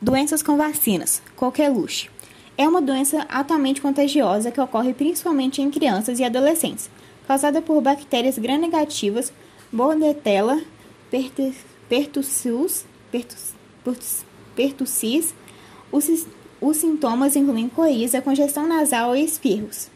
Doenças com vacinas. qualquer luxo. É uma doença altamente contagiosa que ocorre principalmente em crianças e adolescentes, causada por bactérias gram-negativas, Bordetella pertussis, pertussis. Os, os sintomas incluem coriza, congestão nasal e espirros.